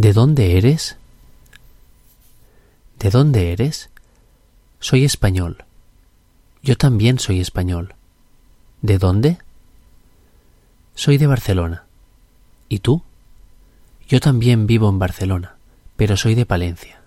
¿De dónde eres? ¿De dónde eres? Soy español. Yo también soy español. ¿De dónde? Soy de Barcelona. ¿Y tú? Yo también vivo en Barcelona, pero soy de Palencia.